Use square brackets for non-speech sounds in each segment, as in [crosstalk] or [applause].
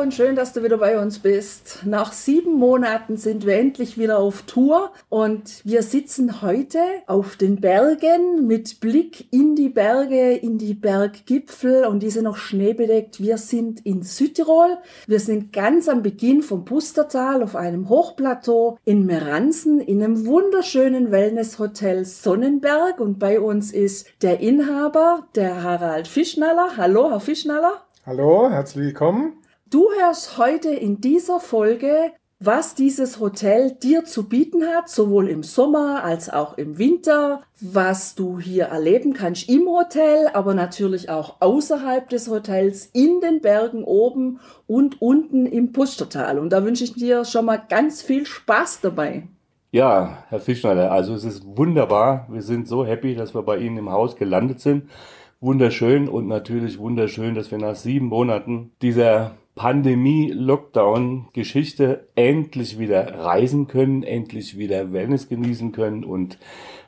Und schön, dass du wieder bei uns bist. Nach sieben Monaten sind wir endlich wieder auf Tour und wir sitzen heute auf den Bergen mit Blick in die Berge, in die Berggipfel und diese noch schneebedeckt. Wir sind in Südtirol. Wir sind ganz am Beginn vom Pustertal auf einem Hochplateau in Meransen in einem wunderschönen Wellnesshotel Sonnenberg und bei uns ist der Inhaber, der Harald Fischnaller. Hallo, Herr Fischnaller. Hallo, herzlich willkommen. Du hörst heute in dieser Folge, was dieses Hotel dir zu bieten hat, sowohl im Sommer als auch im Winter, was du hier erleben kannst im Hotel, aber natürlich auch außerhalb des Hotels, in den Bergen oben und unten im Pustertal. Und da wünsche ich dir schon mal ganz viel Spaß dabei. Ja, Herr Fischneider, also es ist wunderbar. Wir sind so happy, dass wir bei Ihnen im Haus gelandet sind. Wunderschön und natürlich wunderschön, dass wir nach sieben Monaten dieser Pandemie-Lockdown-Geschichte endlich wieder reisen können, endlich wieder Wellness genießen können. Und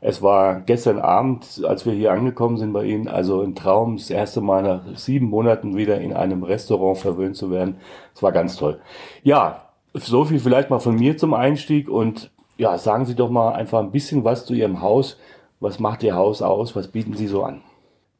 es war gestern Abend, als wir hier angekommen sind bei Ihnen, also ein Traum, das erste Mal nach sieben Monaten wieder in einem Restaurant verwöhnt zu werden. Es war ganz toll. Ja, so viel vielleicht mal von mir zum Einstieg und ja, sagen Sie doch mal einfach ein bisschen was zu Ihrem Haus. Was macht Ihr Haus aus? Was bieten Sie so an?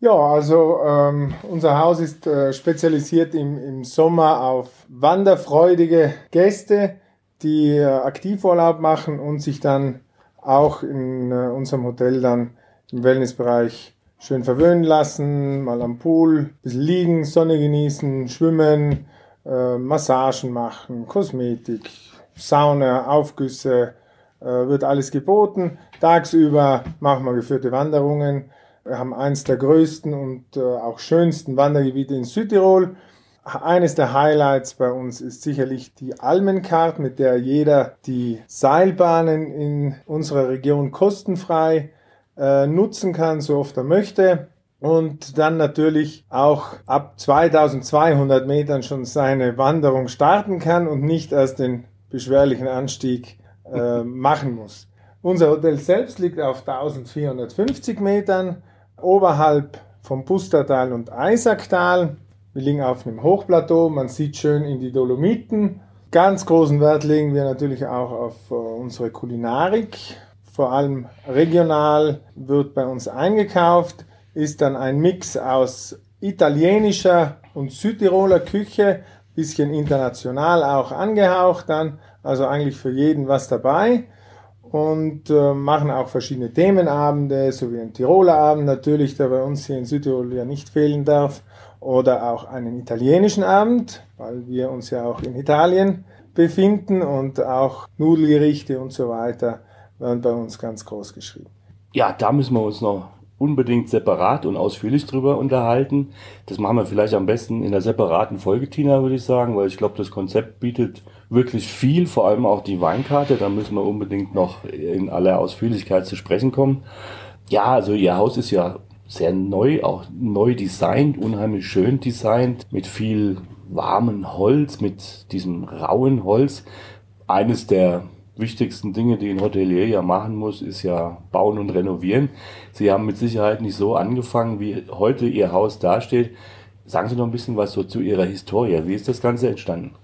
Ja, also ähm, unser Haus ist äh, spezialisiert im, im Sommer auf wanderfreudige Gäste, die äh, Aktivurlaub machen und sich dann auch in äh, unserem Hotel dann im Wellnessbereich schön verwöhnen lassen, mal am Pool, bisschen liegen, Sonne genießen, schwimmen, äh, Massagen machen, Kosmetik, Sauna, Aufgüsse, äh, wird alles geboten. Tagsüber machen wir geführte Wanderungen wir haben eines der größten und äh, auch schönsten Wandergebiete in Südtirol. Eines der Highlights bei uns ist sicherlich die Almenkarte, mit der jeder die Seilbahnen in unserer Region kostenfrei äh, nutzen kann, so oft er möchte. Und dann natürlich auch ab 2200 Metern schon seine Wanderung starten kann und nicht erst den beschwerlichen Anstieg äh, machen muss. Unser Hotel selbst liegt auf 1450 Metern oberhalb vom Pustertal und Eisacktal. Wir liegen auf einem Hochplateau, man sieht schön in die Dolomiten. Ganz großen Wert legen wir natürlich auch auf äh, unsere Kulinarik. Vor allem regional wird bei uns eingekauft, ist dann ein Mix aus italienischer und Südtiroler Küche, bisschen international auch angehaucht dann, also eigentlich für jeden was dabei und äh, machen auch verschiedene Themenabende, so wie ein Tiroler Abend natürlich, der bei uns hier in Südtirol ja nicht fehlen darf, oder auch einen italienischen Abend, weil wir uns ja auch in Italien befinden und auch Nudelgerichte und so weiter werden bei uns ganz groß geschrieben. Ja, da müssen wir uns noch unbedingt separat und ausführlich drüber unterhalten. Das machen wir vielleicht am besten in der separaten Folge, Tina, würde ich sagen, weil ich glaube, das Konzept bietet wirklich viel, vor allem auch die Weinkarte. Da müssen wir unbedingt noch in aller Ausführlichkeit zu sprechen kommen. Ja, also ihr Haus ist ja sehr neu, auch neu designt, unheimlich schön designt, mit viel warmen Holz, mit diesem rauen Holz. Eines der wichtigsten Dinge, die ein Hotelier ja machen muss, ist ja bauen und renovieren. Sie haben mit Sicherheit nicht so angefangen, wie heute Ihr Haus dasteht. Sagen Sie noch ein bisschen was so zu Ihrer Historie. Wie ist das Ganze entstanden?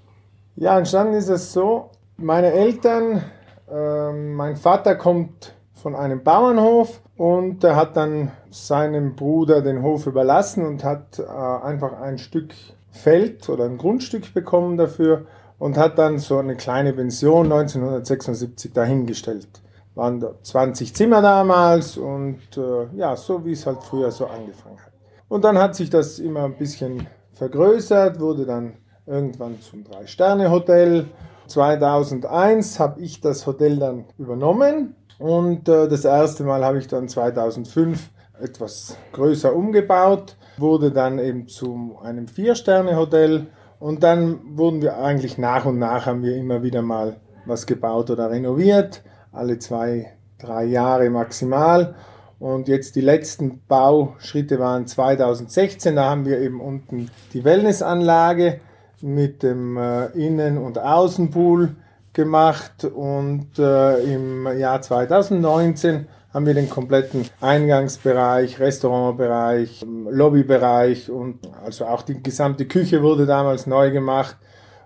Ja, entstanden ist es so, meine Eltern, äh, mein Vater kommt von einem Bauernhof und er hat dann seinem Bruder den Hof überlassen und hat äh, einfach ein Stück Feld oder ein Grundstück bekommen dafür und hat dann so eine kleine Pension 1976 dahingestellt. Waren 20 Zimmer damals und äh, ja, so wie es halt früher so angefangen hat. Und dann hat sich das immer ein bisschen vergrößert, wurde dann irgendwann zum Drei-Sterne-Hotel. 2001 habe ich das Hotel dann übernommen und äh, das erste Mal habe ich dann 2005 etwas größer umgebaut, wurde dann eben zu einem Vier-Sterne-Hotel Und dann wurden wir eigentlich nach und nach haben wir immer wieder mal was gebaut oder renoviert, alle zwei, drei Jahre maximal. Und jetzt die letzten Bauschritte waren 2016, da haben wir eben unten die Wellnessanlage mit dem äh, Innen- und Außenpool gemacht und äh, im Jahr 2019 haben wir den kompletten Eingangsbereich, Restaurantbereich, Lobbybereich und also auch die gesamte Küche wurde damals neu gemacht.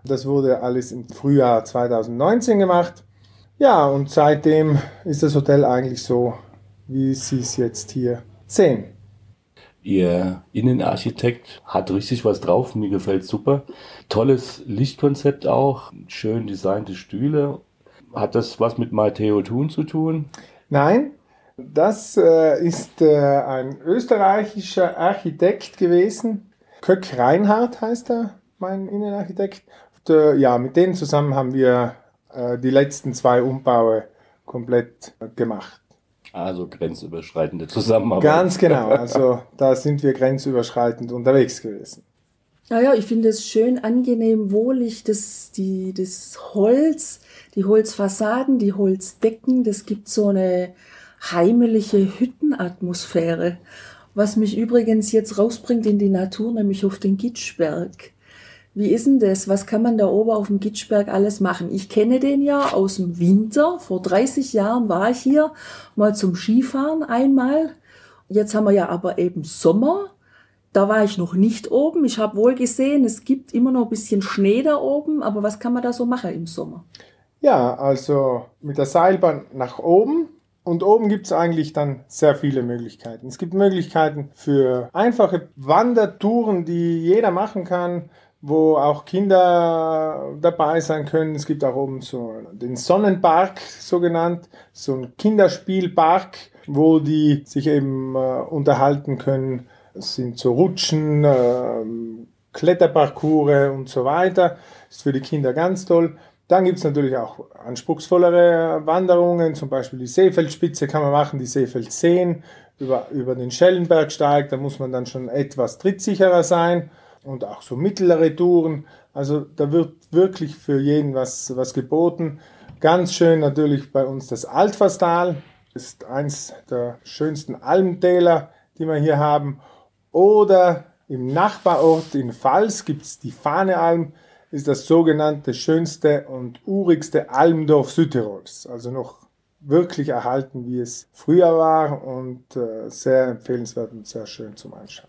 Das wurde alles im Frühjahr 2019 gemacht. Ja, und seitdem ist das Hotel eigentlich so, wie Sie es jetzt hier sehen. Ihr Innenarchitekt hat richtig was drauf, mir gefällt super. Tolles Lichtkonzept auch, schön designte Stühle. Hat das was mit Matteo Thun zu tun? Nein, das äh, ist äh, ein österreichischer Architekt gewesen. Köck Reinhardt heißt er, mein Innenarchitekt. Und, äh, ja, mit denen zusammen haben wir äh, die letzten zwei Umbaue komplett gemacht. Also grenzüberschreitende Zusammenarbeit. Ganz genau, [laughs] also da sind wir grenzüberschreitend unterwegs gewesen. Naja, ich finde es schön angenehm, wohlig, das, die, das Holz, die Holzfassaden, die Holzdecken, das gibt so eine heimelige Hüttenatmosphäre, was mich übrigens jetzt rausbringt in die Natur, nämlich auf den Gitschberg. Wie ist denn das? Was kann man da oben auf dem Gitschberg alles machen? Ich kenne den ja aus dem Winter. Vor 30 Jahren war ich hier mal zum Skifahren einmal. Jetzt haben wir ja aber eben Sommer. Da war ich noch nicht oben. Ich habe wohl gesehen, es gibt immer noch ein bisschen Schnee da oben. Aber was kann man da so machen im Sommer? Ja, also mit der Seilbahn nach oben und oben gibt es eigentlich dann sehr viele Möglichkeiten. Es gibt Möglichkeiten für einfache Wandertouren, die jeder machen kann, wo auch Kinder dabei sein können. Es gibt auch oben so den Sonnenpark, so genannt, so ein Kinderspielpark, wo die sich eben äh, unterhalten können. Es sind so Rutschen, äh, Kletterparcours und so weiter. Ist für die Kinder ganz toll. Dann gibt es natürlich auch anspruchsvollere Wanderungen, zum Beispiel die Seefeldspitze kann man machen, die Seefeldseen über, über den Schellenbergsteig, da muss man dann schon etwas trittsicherer sein und auch so mittlere Touren. Also da wird wirklich für jeden was, was geboten. Ganz schön natürlich bei uns das Altverstal, ist eins der schönsten Almtäler, die wir hier haben. Oder im Nachbarort in Pfalz gibt es die Fahnealm, ist das sogenannte schönste und urigste Almdorf Südtirols. Also noch wirklich erhalten, wie es früher war und äh, sehr empfehlenswert und sehr schön zum Anschauen.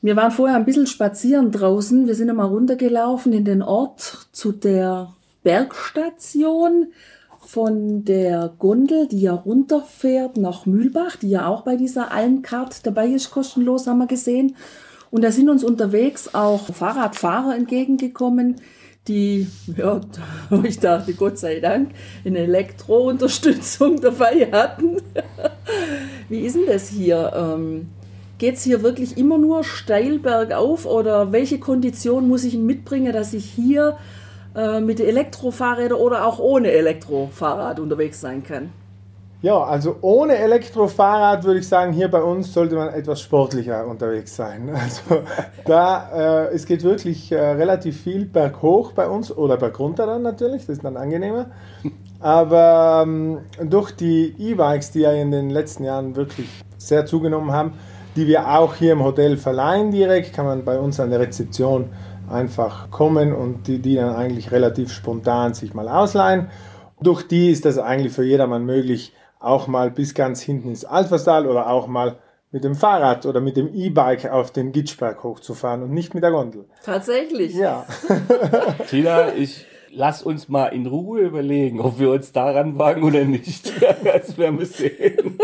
Wir waren vorher ein bisschen spazieren draußen. Wir sind einmal runtergelaufen in den Ort zu der Bergstation von der Gondel, die ja runterfährt nach Mühlbach, die ja auch bei dieser Almkart dabei ist, kostenlos, haben wir gesehen. Und da sind uns unterwegs auch Fahrradfahrer entgegengekommen, die, ja, ich dachte, Gott sei Dank, eine Elektrounterstützung [laughs] dabei hatten. [laughs] Wie ist denn das hier? Ähm, Geht es hier wirklich immer nur steil bergauf oder welche Kondition muss ich mitbringen, dass ich hier äh, mit Elektrofahrrädern oder auch ohne Elektrofahrrad unterwegs sein kann? Ja, also ohne Elektrofahrrad würde ich sagen, hier bei uns sollte man etwas sportlicher unterwegs sein. [laughs] Also da, äh, es geht wirklich äh, relativ viel berghoch bei uns oder bergunter dann natürlich, das ist dann angenehmer. Aber ähm, durch die E-Bikes, die ja in den letzten Jahren wirklich sehr zugenommen haben, die wir auch hier im Hotel verleihen direkt, kann man bei uns an der Rezeption einfach kommen und die, die dann eigentlich relativ spontan sich mal ausleihen. Durch die ist das eigentlich für jedermann möglich, auch mal bis ganz hinten ins Altverstal oder auch mal mit dem Fahrrad oder mit dem E-Bike auf den Gitschberg hochzufahren und nicht mit der Gondel. Tatsächlich. Ja. [laughs] Tina, ich lass uns mal in Ruhe überlegen, ob wir uns daran wagen oder nicht. [laughs] das werden wir sehen.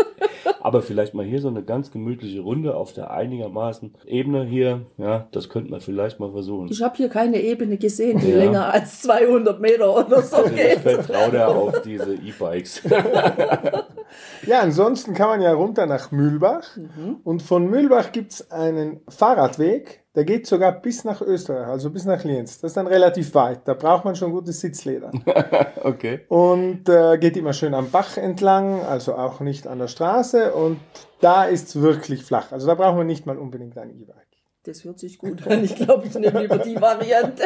Aber vielleicht mal hier so eine ganz gemütliche Runde auf der einigermaßen Ebene hier. Ja, das könnte man vielleicht mal versuchen. Ich habe hier keine Ebene gesehen, die ja. länger als 200 Meter oder so also geht. Ich vertraue da auf diese E-Bikes. [laughs] ja, ansonsten kann man ja runter nach Mühlbach. Mhm. Und von Mühlbach gibt es einen Fahrradweg, der geht sogar bis nach Österreich, also bis nach Lienz. Das ist dann relativ weit. Da braucht man schon gutes Sitzleder. [laughs] okay. Und äh, geht immer schön am Bach entlang, also auch nicht an der Straße. Und da ist es wirklich flach. Also da braucht man nicht mal unbedingt ein E-Bike. Das hört sich gut an. Ich glaube, ich nehme lieber die Variante.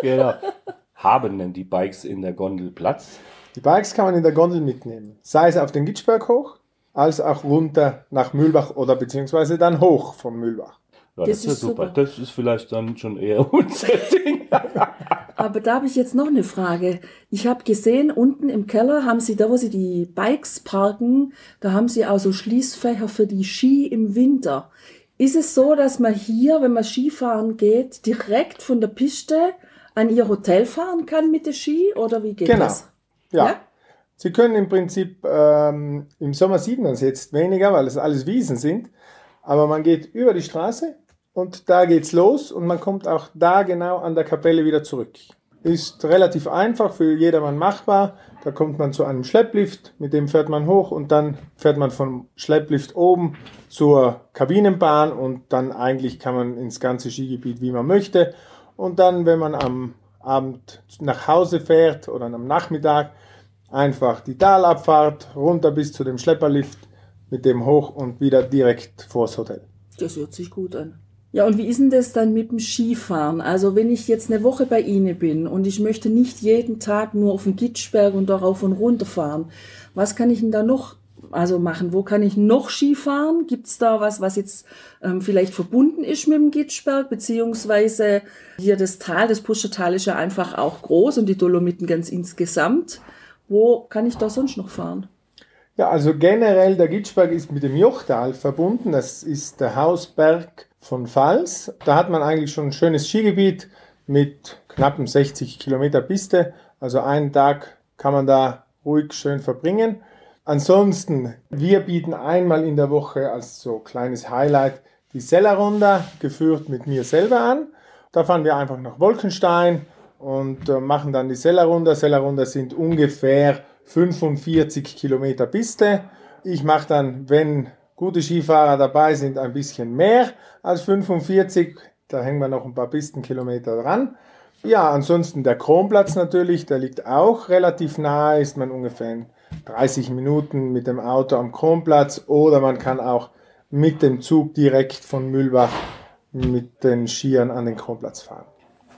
Genau. Haben denn die Bikes in der Gondel Platz? Die Bikes kann man in der Gondel mitnehmen. Sei es auf den Gitschberg hoch, als auch runter nach Mühlbach oder beziehungsweise dann hoch vom Mühlbach. Ja, das, Das ist ist super. super. Das ist vielleicht dann schon eher [laughs] unser Ding. [laughs] Aber da habe ich jetzt noch eine Frage. Ich habe gesehen, unten im Keller haben Sie, da wo Sie die Bikes parken, da haben Sie auch so Schließfächer für die Ski im Winter. Ist es so, dass man hier, wenn man Skifahren geht, direkt von der Piste an Ihr Hotel fahren kann mit der Ski? Oder wie geht Genau. das? Ja. Ja? Sie können im Prinzip, ähm, im Sommer sieht man es jetzt weniger, weil es alles Wiesen sind, aber man geht über die Straße und da geht's los und man kommt auch da genau an der Kapelle wieder zurück. Ist relativ einfach, für jedermann machbar. Da kommt man zu einem Schlepplift, mit dem fährt man hoch und dann fährt man vom Schlepplift oben zur Kabinenbahn und dann eigentlich kann man ins ganze Skigebiet, wie man möchte. Und dann, wenn man am Abend nach Hause fährt oder am Nachmittag, einfach die Talabfahrt runter bis zu dem Schlepperlift, mit dem hoch und wieder direkt vors Hotel. Das hört sich gut an. Ja, und wie ist denn das dann mit dem Skifahren? Also wenn ich jetzt eine Woche bei Ihnen bin und ich möchte nicht jeden Tag nur auf den Gitschberg und darauf und runter fahren, was kann ich denn da noch also machen? Wo kann ich noch Skifahren? Gibt es da was, was jetzt ähm, vielleicht verbunden ist mit dem Gitschberg? Beziehungsweise hier das Tal, das Puschertal ist ja einfach auch groß und die Dolomiten ganz insgesamt. Wo kann ich da sonst noch fahren? Ja, also generell der Gitschberg ist mit dem Jochtal verbunden. Das ist der Hausberg von Pfalz. Da hat man eigentlich schon ein schönes Skigebiet mit knappen 60 Kilometer Piste. Also einen Tag kann man da ruhig schön verbringen. Ansonsten, wir bieten einmal in der Woche als so kleines Highlight die Sellerrunde, geführt mit mir selber an. Da fahren wir einfach nach Wolkenstein und äh, machen dann die Sellerrunde. Sellerrunde sind ungefähr 45 Kilometer Piste. Ich mache dann, wenn gute Skifahrer dabei sind, ein bisschen mehr als 45. Da hängen wir noch ein paar Pistenkilometer dran. Ja, ansonsten der Kronplatz natürlich, der liegt auch relativ nahe, ist man ungefähr in 30 Minuten mit dem Auto am Kronplatz oder man kann auch mit dem Zug direkt von Mühlbach mit den Skiern an den Kronplatz fahren.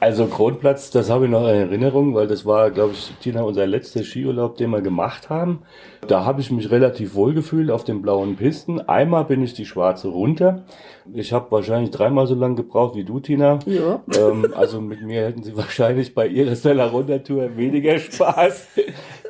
Also Kronplatz, das habe ich noch in Erinnerung, weil das war, glaube ich, Tina, unser letzter Skiurlaub, den wir gemacht haben. Da habe ich mich relativ wohl gefühlt auf den blauen Pisten. Einmal bin ich die schwarze runter. Ich habe wahrscheinlich dreimal so lange gebraucht wie du, Tina. Ja. Ähm, also mit mir hätten sie wahrscheinlich bei ihrer Stella Runter-Tour weniger Spaß.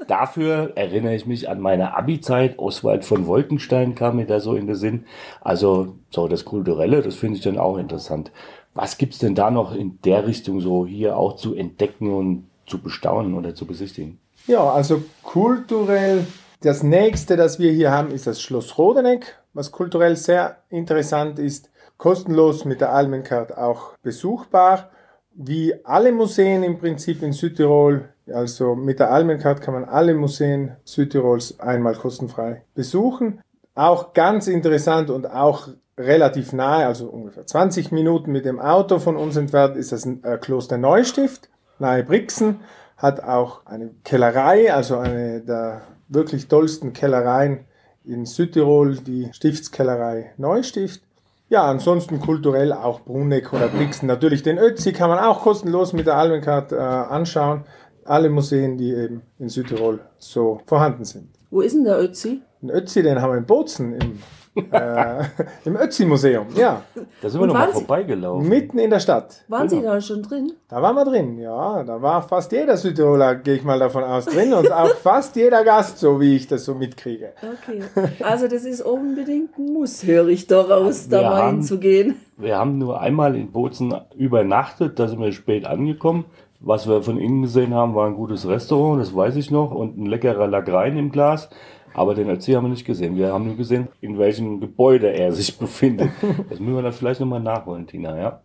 Dafür erinnere ich mich an meine Abi-Zeit. Oswald von Wolkenstein kam mir da so in den Sinn. Also so das Kulturelle, das finde ich dann auch interessant. Was gibt's denn da noch in der Richtung so hier auch zu entdecken und zu bestaunen oder zu besichtigen? Ja, also kulturell, das nächste, das wir hier haben, ist das Schloss Rodeneck, was kulturell sehr interessant ist, kostenlos mit der Almencard auch besuchbar. Wie alle Museen im Prinzip in Südtirol, also mit der Almencard kann man alle Museen Südtirols einmal kostenfrei besuchen. Auch ganz interessant und auch relativ nahe, also ungefähr 20 Minuten mit dem Auto von uns entfernt, ist das äh, Kloster Neustift, nahe Brixen, hat auch eine Kellerei, also eine der wirklich tollsten Kellereien in Südtirol, die Stiftskellerei Neustift. Ja, ansonsten kulturell auch Bruneck oder Brixen. Natürlich den Ötzi kann man auch kostenlos mit der Almencard äh, anschauen. Alle Museen, die eben in Südtirol so vorhanden sind. Wo ist denn der Ötzi? Den Ötzi, den haben wir in Bozen im, äh, im Ötzi-Museum. Ja, Da sind wir Und noch mal waren Sie- vorbeigelaufen. mitten in der Stadt. Waren Sie Genau. da schon drin? Da waren wir drin, ja. Da war fast jeder Südtiroler, gehe ich mal davon aus, drin und auch [laughs] fast jeder Gast, so wie ich das so mitkriege. Okay. Also das ist unbedingt ein Muss, höre ich daraus, da Wir mal haben- hinzugehen. Wir haben nur einmal in Bozen übernachtet, da sind wir spät angekommen. Was wir von innen gesehen haben, war ein gutes Restaurant, das weiß ich noch, und ein leckerer Lagrein im Glas. Aber den Ötzi haben wir nicht gesehen. Wir haben nur gesehen, in welchem Gebäude er sich [laughs] befindet. Das müssen wir dann vielleicht nochmal nachholen, Tina, ja?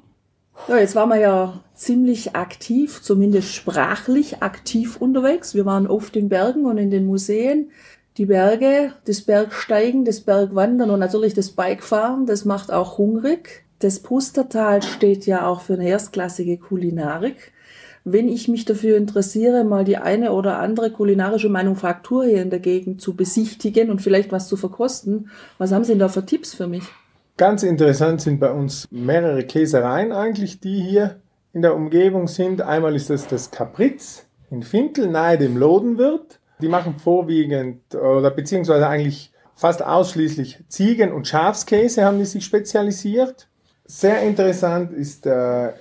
Ja, jetzt waren wir ja ziemlich aktiv, zumindest sprachlich aktiv unterwegs. Wir waren auf den Bergen und in den Museen. Die Berge, das Bergsteigen, das Bergwandern und natürlich das Bikefahren, das macht auch hungrig. Das Pustertal steht ja auch für eine erstklassige Kulinarik. Wenn ich mich dafür interessiere, mal die eine oder andere kulinarische Manufaktur hier in der Gegend zu besichtigen und vielleicht was zu verkosten, was haben Sie denn da für Tipps für mich? Ganz interessant sind bei uns mehrere Käsereien eigentlich, die hier in der Umgebung sind. Einmal ist das das Capriz in Finkel, nahe dem Lodenwirt. Die machen vorwiegend oder beziehungsweise eigentlich fast ausschließlich Ziegen- und Schafskäse haben die sich spezialisiert. Sehr interessant ist äh,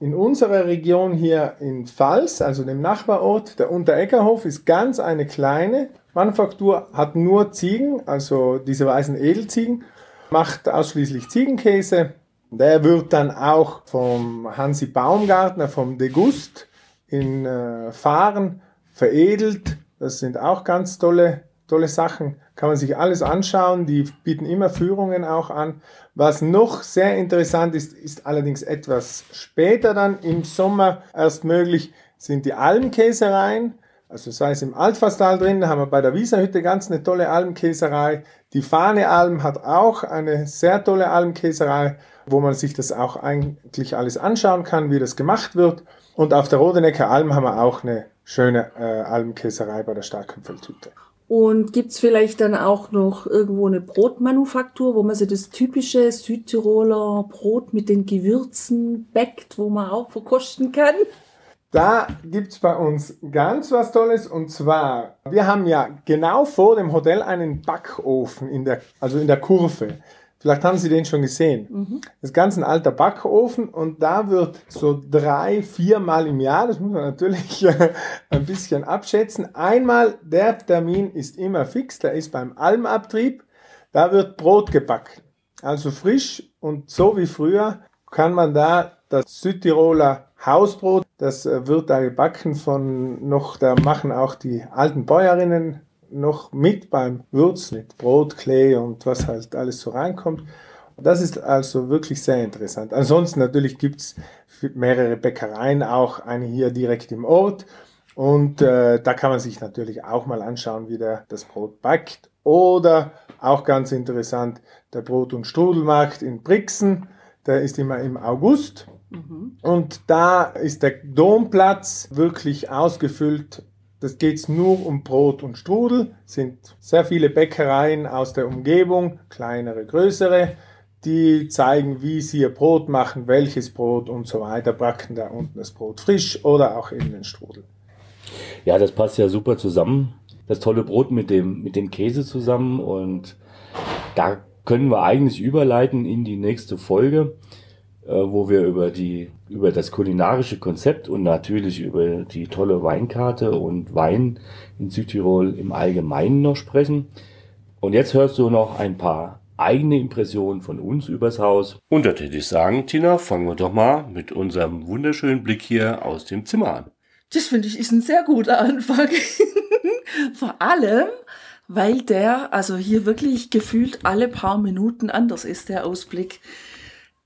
in unserer Region hier in Pfalz, also dem Nachbarort, der Untereckerhof ist ganz eine kleine Manufaktur, hat nur Ziegen, also diese weißen Edelziegen macht ausschließlich Ziegenkäse. Der wird dann auch vom Hansi Baumgartner, vom Degust in äh, Fahren veredelt. Das sind auch ganz tolle, tolle Sachen. Kann man sich alles anschauen. Die bieten immer Führungen auch an. Was noch sehr interessant ist, ist allerdings etwas später dann im Sommer erst möglich, sind die Almkäsereien. Also sei es im Altfastal drin, da haben wir bei der Wieserhütte ganz eine tolle Almkäserei. Die Fahne Alm hat auch eine sehr tolle Almkäserei, wo man sich das auch eigentlich alles anschauen kann, wie das gemacht wird. Und auf der Rodenecker Alm haben wir auch eine schöne äh, Almkäserei bei der Starkköpfeltüte. Und gibt es vielleicht dann auch noch irgendwo eine Brotmanufaktur, wo man so das typische Südtiroler Brot mit den Gewürzen bäckt, wo man auch verkosten kann? Da gibt es bei uns ganz was Tolles und zwar, wir haben ja genau vor dem Hotel einen Backofen in der, also in der Kurve. Vielleicht haben Sie den schon gesehen. Mhm. Das ist ganz ein alter Backofen und da wird so drei, viermal im Jahr, das muss man natürlich [laughs] ein bisschen abschätzen. Einmal, der Termin ist immer fix, der ist beim Almabtrieb. Da wird Brot gebacken. Also frisch und so wie früher kann man da das Südtiroler Hausbrot, das äh, wird da gebacken von noch, da machen auch die alten Bäuerinnen noch mit beim Würz mit Brot, Klee und was halt alles so reinkommt. Das ist also wirklich sehr interessant. Ansonsten natürlich gibt's mehrere Bäckereien, auch eine hier direkt im Ort. Und äh, da kann man sich natürlich auch mal anschauen, wie der das Brot backt. Oder auch ganz interessant, der Brot- und Strudelmarkt in Brixen. Der ist immer im August. Mhm. Und da ist der Domplatz wirklich ausgefüllt. Das geht nur um Brot und Strudel. Es sind sehr viele Bäckereien aus der Umgebung, kleinere, größere, die zeigen, wie sie ihr Brot machen, welches Brot und so weiter. Backen da unten das Brot frisch oder auch eben den Strudel. Ja, das passt ja super zusammen. Das tolle Brot mit dem, mit dem Käse zusammen und da können wir eigentlich überleiten in die nächste Folge. Äh, wo wir über die über das kulinarische Konzept und natürlich über die tolle Weinkarte und Wein in Südtirol im Allgemeinen noch sprechen. Und jetzt hörst du noch ein paar eigene Impressionen von uns übers Haus. Und da würde ich sagen, Tina, fangen wir doch mal mit unserem wunderschönen Blick hier aus dem Zimmer an. Das finde ich ist ein sehr guter Anfang. [laughs] Vor allem, weil der also hier wirklich gefühlt alle paar Minuten anders ist, der Ausblick.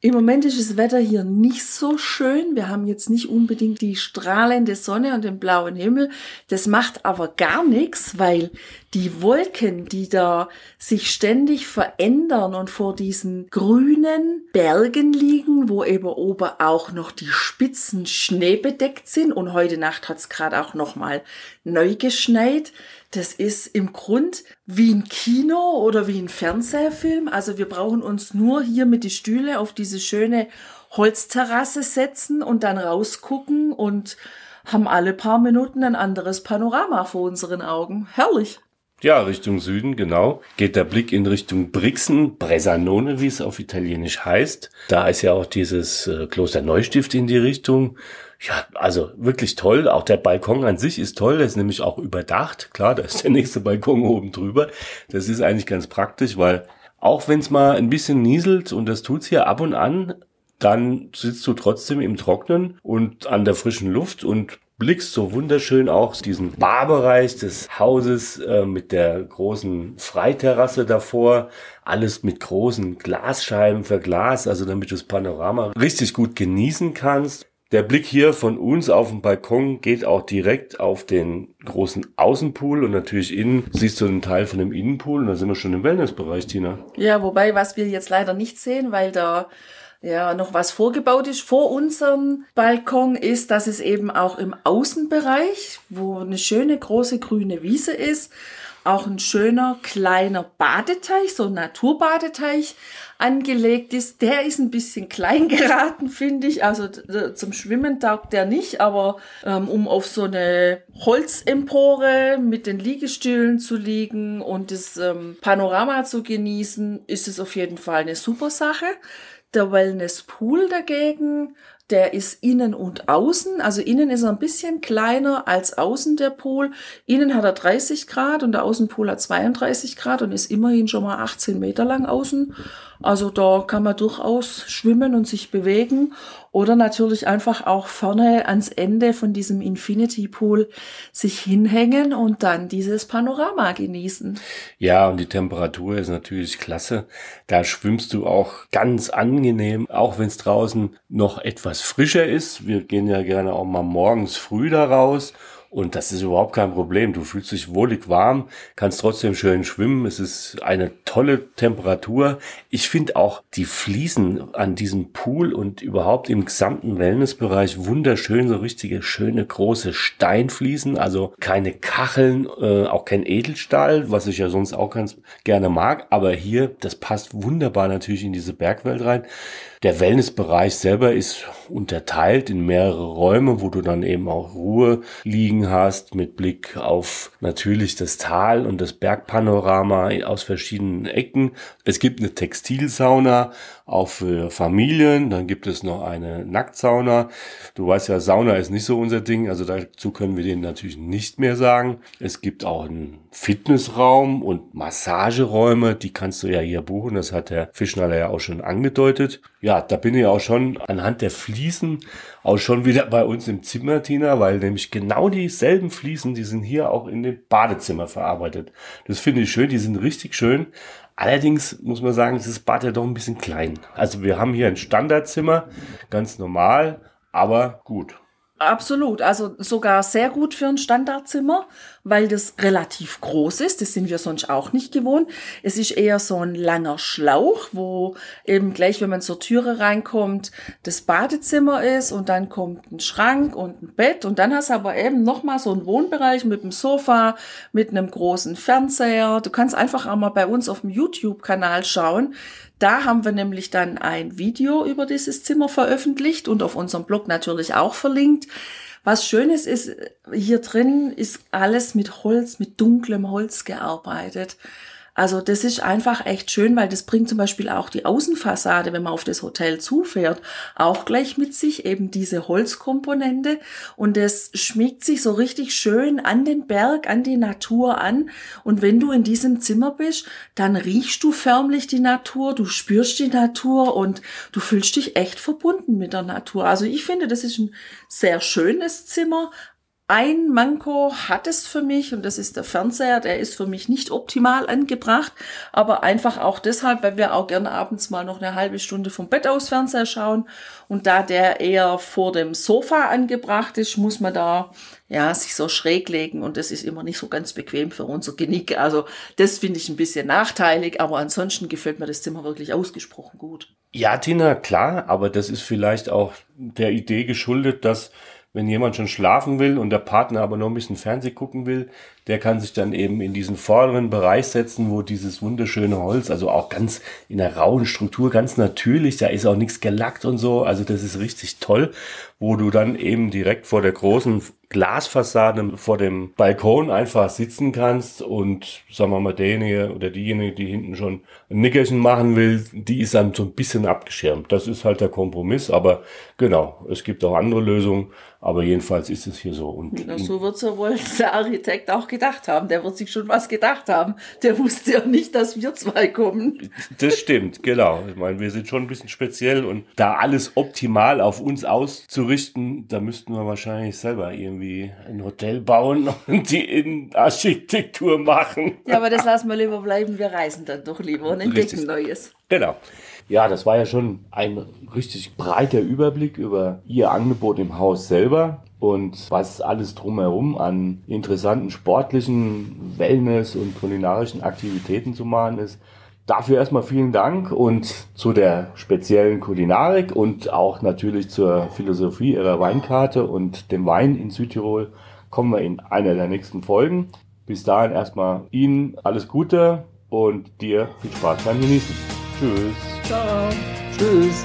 Im Moment ist das Wetter hier nicht so schön. Wir haben jetzt nicht unbedingt die strahlende Sonne und den blauen Himmel. Das macht aber gar nichts, weil die Wolken, die da sich ständig verändern und vor diesen grünen Bergen liegen, wo eben oben auch noch die Spitzen schneebedeckt sind und heute Nacht hat es gerade auch noch mal neu geschneit. Das ist im Grund wie ein Kino oder wie ein Fernsehfilm. Also wir brauchen uns nur hier mit die Stühle auf diese schöne Holzterrasse setzen und dann rausgucken und haben alle paar Minuten ein anderes Panorama vor unseren Augen. Herrlich. Ja, Richtung Süden, genau. Geht der Blick in Richtung Brixen, Bresanone, wie es auf Italienisch heißt. Da ist ja auch dieses äh, Kloster Neustift in die Richtung. Ja, also wirklich toll. Auch der Balkon an sich ist toll. Der ist nämlich auch überdacht. Klar, da ist der [laughs] nächste Balkon oben drüber. Das ist eigentlich ganz praktisch, weil auch wenn es mal ein bisschen nieselt und das tut's hier ab und an, dann sitzt du trotzdem im Trocknen und an der frischen Luft und blickst so wunderschön auch diesen Barbereich des Hauses äh, mit der großen Freiterrasse davor. Alles mit großen Glasscheiben verglast, also damit du das Panorama richtig gut genießen kannst. Der Blick hier von uns auf den Balkon geht auch direkt auf den großen Außenpool und natürlich innen siehst du einen Teil von dem Innenpool und da sind wir schon im Wellnessbereich, Tina. Ja, wobei, was wir jetzt leider nicht sehen, weil da Ja, noch was vorgebaut ist vor unserem Balkon ist, dass es eben auch im Außenbereich, wo eine schöne große grüne Wiese ist, auch ein schöner kleiner Badeteich, so ein Naturbadeteich angelegt ist. Der ist ein bisschen [laughs] klein geraten, finde ich. Also zum Schwimmen taugt der nicht, aber ähm, um auf so eine Holzempore mit den Liegestühlen zu liegen und das ähm, Panorama zu genießen, ist es auf jeden Fall eine super Sache. Der Wellness Pool dagegen, der ist innen und außen. Also innen ist er ein bisschen kleiner als außen der Pool. Innen hat er 30 Grad und der Außenpool hat 32 Grad und ist immerhin schon mal 18 Meter lang außen. Also da kann man durchaus schwimmen und sich bewegen oder natürlich einfach auch vorne ans Ende von diesem Infinity Pool sich hinhängen und dann dieses Panorama genießen. Ja, und die Temperatur ist natürlich klasse. Da schwimmst du auch ganz angenehm, auch wenn es draußen noch etwas frischer ist. Wir gehen ja gerne auch mal morgens früh da raus und das ist überhaupt kein Problem. Du fühlst dich wohlig warm, kannst trotzdem schön schwimmen. Es ist eine tolle Temperatur. Ich finde auch die Fliesen an diesem Pool und überhaupt im gesamten Wellnessbereich wunderschön. So richtige schöne große Steinfliesen. Also keine Kacheln, äh, auch kein Edelstahl, was ich ja sonst auch ganz gerne mag. Aber hier, das passt wunderbar natürlich in diese Bergwelt rein. Der Wellnessbereich selber ist unterteilt in mehrere Räume, wo du dann eben auch Ruhe liegen hast mit Blick auf natürlich das Tal und das Bergpanorama aus verschiedenen Ecken. Es gibt eine Textilsauna, auch für Familien. Dann gibt es noch eine Nacktsauna. Du weißt ja, Sauna ist nicht so unser Ding, also dazu können wir denen natürlich nicht mehr sagen. Es gibt auch einen Fitnessraum und Massageräume, die kannst du ja hier buchen. Das hat der Fischnaller ja auch schon angedeutet. Ja, da bin ich auch schon anhand der Fliesen auch schon wieder bei uns im Zimmer, Tina, weil nämlich genau dieselben Fliesen, die sind hier auch in dem Badezimmer verarbeitet. Das finde ich schön, die sind richtig schön. Allerdings muss man sagen, ist das Bad ja doch ein bisschen klein. Also wir haben hier ein Standardzimmer, ganz normal, aber gut. Absolut, also sogar sehr gut für ein Standardzimmer, weil das relativ groß ist. Das sind wir sonst auch nicht gewohnt. Es ist eher so ein langer Schlauch, wo eben gleich, wenn man zur Türe reinkommt, das Badezimmer ist und dann kommt ein Schrank und ein Bett und dann hast du aber eben nochmal so einen Wohnbereich mit einem Sofa, mit einem großen Fernseher. Du kannst einfach auch mal bei uns auf dem YouTube-Kanal schauen. Da haben wir nämlich dann ein Video über dieses Zimmer veröffentlicht und auf unserem Blog natürlich auch verlinkt. Was Schönes ist, hier drin ist alles mit Holz, mit dunklem Holz gearbeitet. Also das ist einfach echt schön, weil das bringt zum Beispiel auch die Außenfassade, wenn man auf das Hotel zufährt, auch gleich mit sich eben diese Holzkomponente und das schmiegt sich so richtig schön an den Berg, an die Natur an und wenn du in diesem Zimmer bist, dann riechst du förmlich die Natur, du spürst die Natur und du fühlst dich echt verbunden mit der Natur. Also ich finde, das ist ein sehr schönes Zimmer, ein Manko hat es für mich und das ist der Fernseher. Der ist für mich nicht optimal angebracht, aber einfach auch deshalb, weil wir auch gerne abends mal noch eine halbe Stunde vom Bett aus Fernseher schauen. Und da der eher vor dem Sofa angebracht ist, muss man da ja sich so schräg legen und das ist immer nicht so ganz bequem für unser Genick. Also das finde ich ein bisschen nachteilig, aber ansonsten gefällt mir das Zimmer wirklich ausgesprochen gut. Ja, Tina, klar, aber das ist vielleicht auch der Idee geschuldet, dass wenn jemand schon schlafen will und der Partner aber noch ein bisschen Fernseh gucken will, der kann sich dann eben in diesen vorderen Bereich setzen, wo dieses wunderschöne Holz, also auch ganz in der rauen Struktur, ganz natürlich, da ist auch nichts gelackt und so, also das ist richtig toll, wo du dann eben direkt vor der großen Glasfassade vor dem Balkon einfach sitzen kannst und sagen wir mal derjenige oder diejenige, die hinten schon ein Nickerchen machen will, die ist dann so ein bisschen abgeschirmt. Das ist halt der Kompromiss, aber genau, es gibt auch andere Lösungen, aber jedenfalls ist es hier so. Und ja, so wird es ja wohl der Architekt auch gedacht haben. Der wird sich schon was gedacht haben. Der wusste ja nicht, dass wir zwei kommen. Das stimmt, genau. Ich meine, wir sind schon ein bisschen speziell und da alles optimal auf uns auszurichten, da müssten wir wahrscheinlich selber irgendwie ein Hotel bauen [laughs] und die Innenarchitektur machen. Ja, aber das lassen wir lieber bleiben. Wir reisen dann doch lieber und entdecken Richtig. Neues. Genau. Ja, das war ja schon ein richtig breiter Überblick über Ihr Angebot im Haus selber und was alles drumherum an interessanten sportlichen Wellness und kulinarischen Aktivitäten zu machen ist. Dafür erstmal vielen Dank und zu der speziellen Kulinarik und auch natürlich zur Philosophie Ihrer Weinkarte und dem Wein in Südtirol kommen wir in einer der nächsten Folgen. Bis dahin erstmal Ihnen alles Gute und dir viel Spaß beim Genießen. Tschüss. Ciao. Tschüss.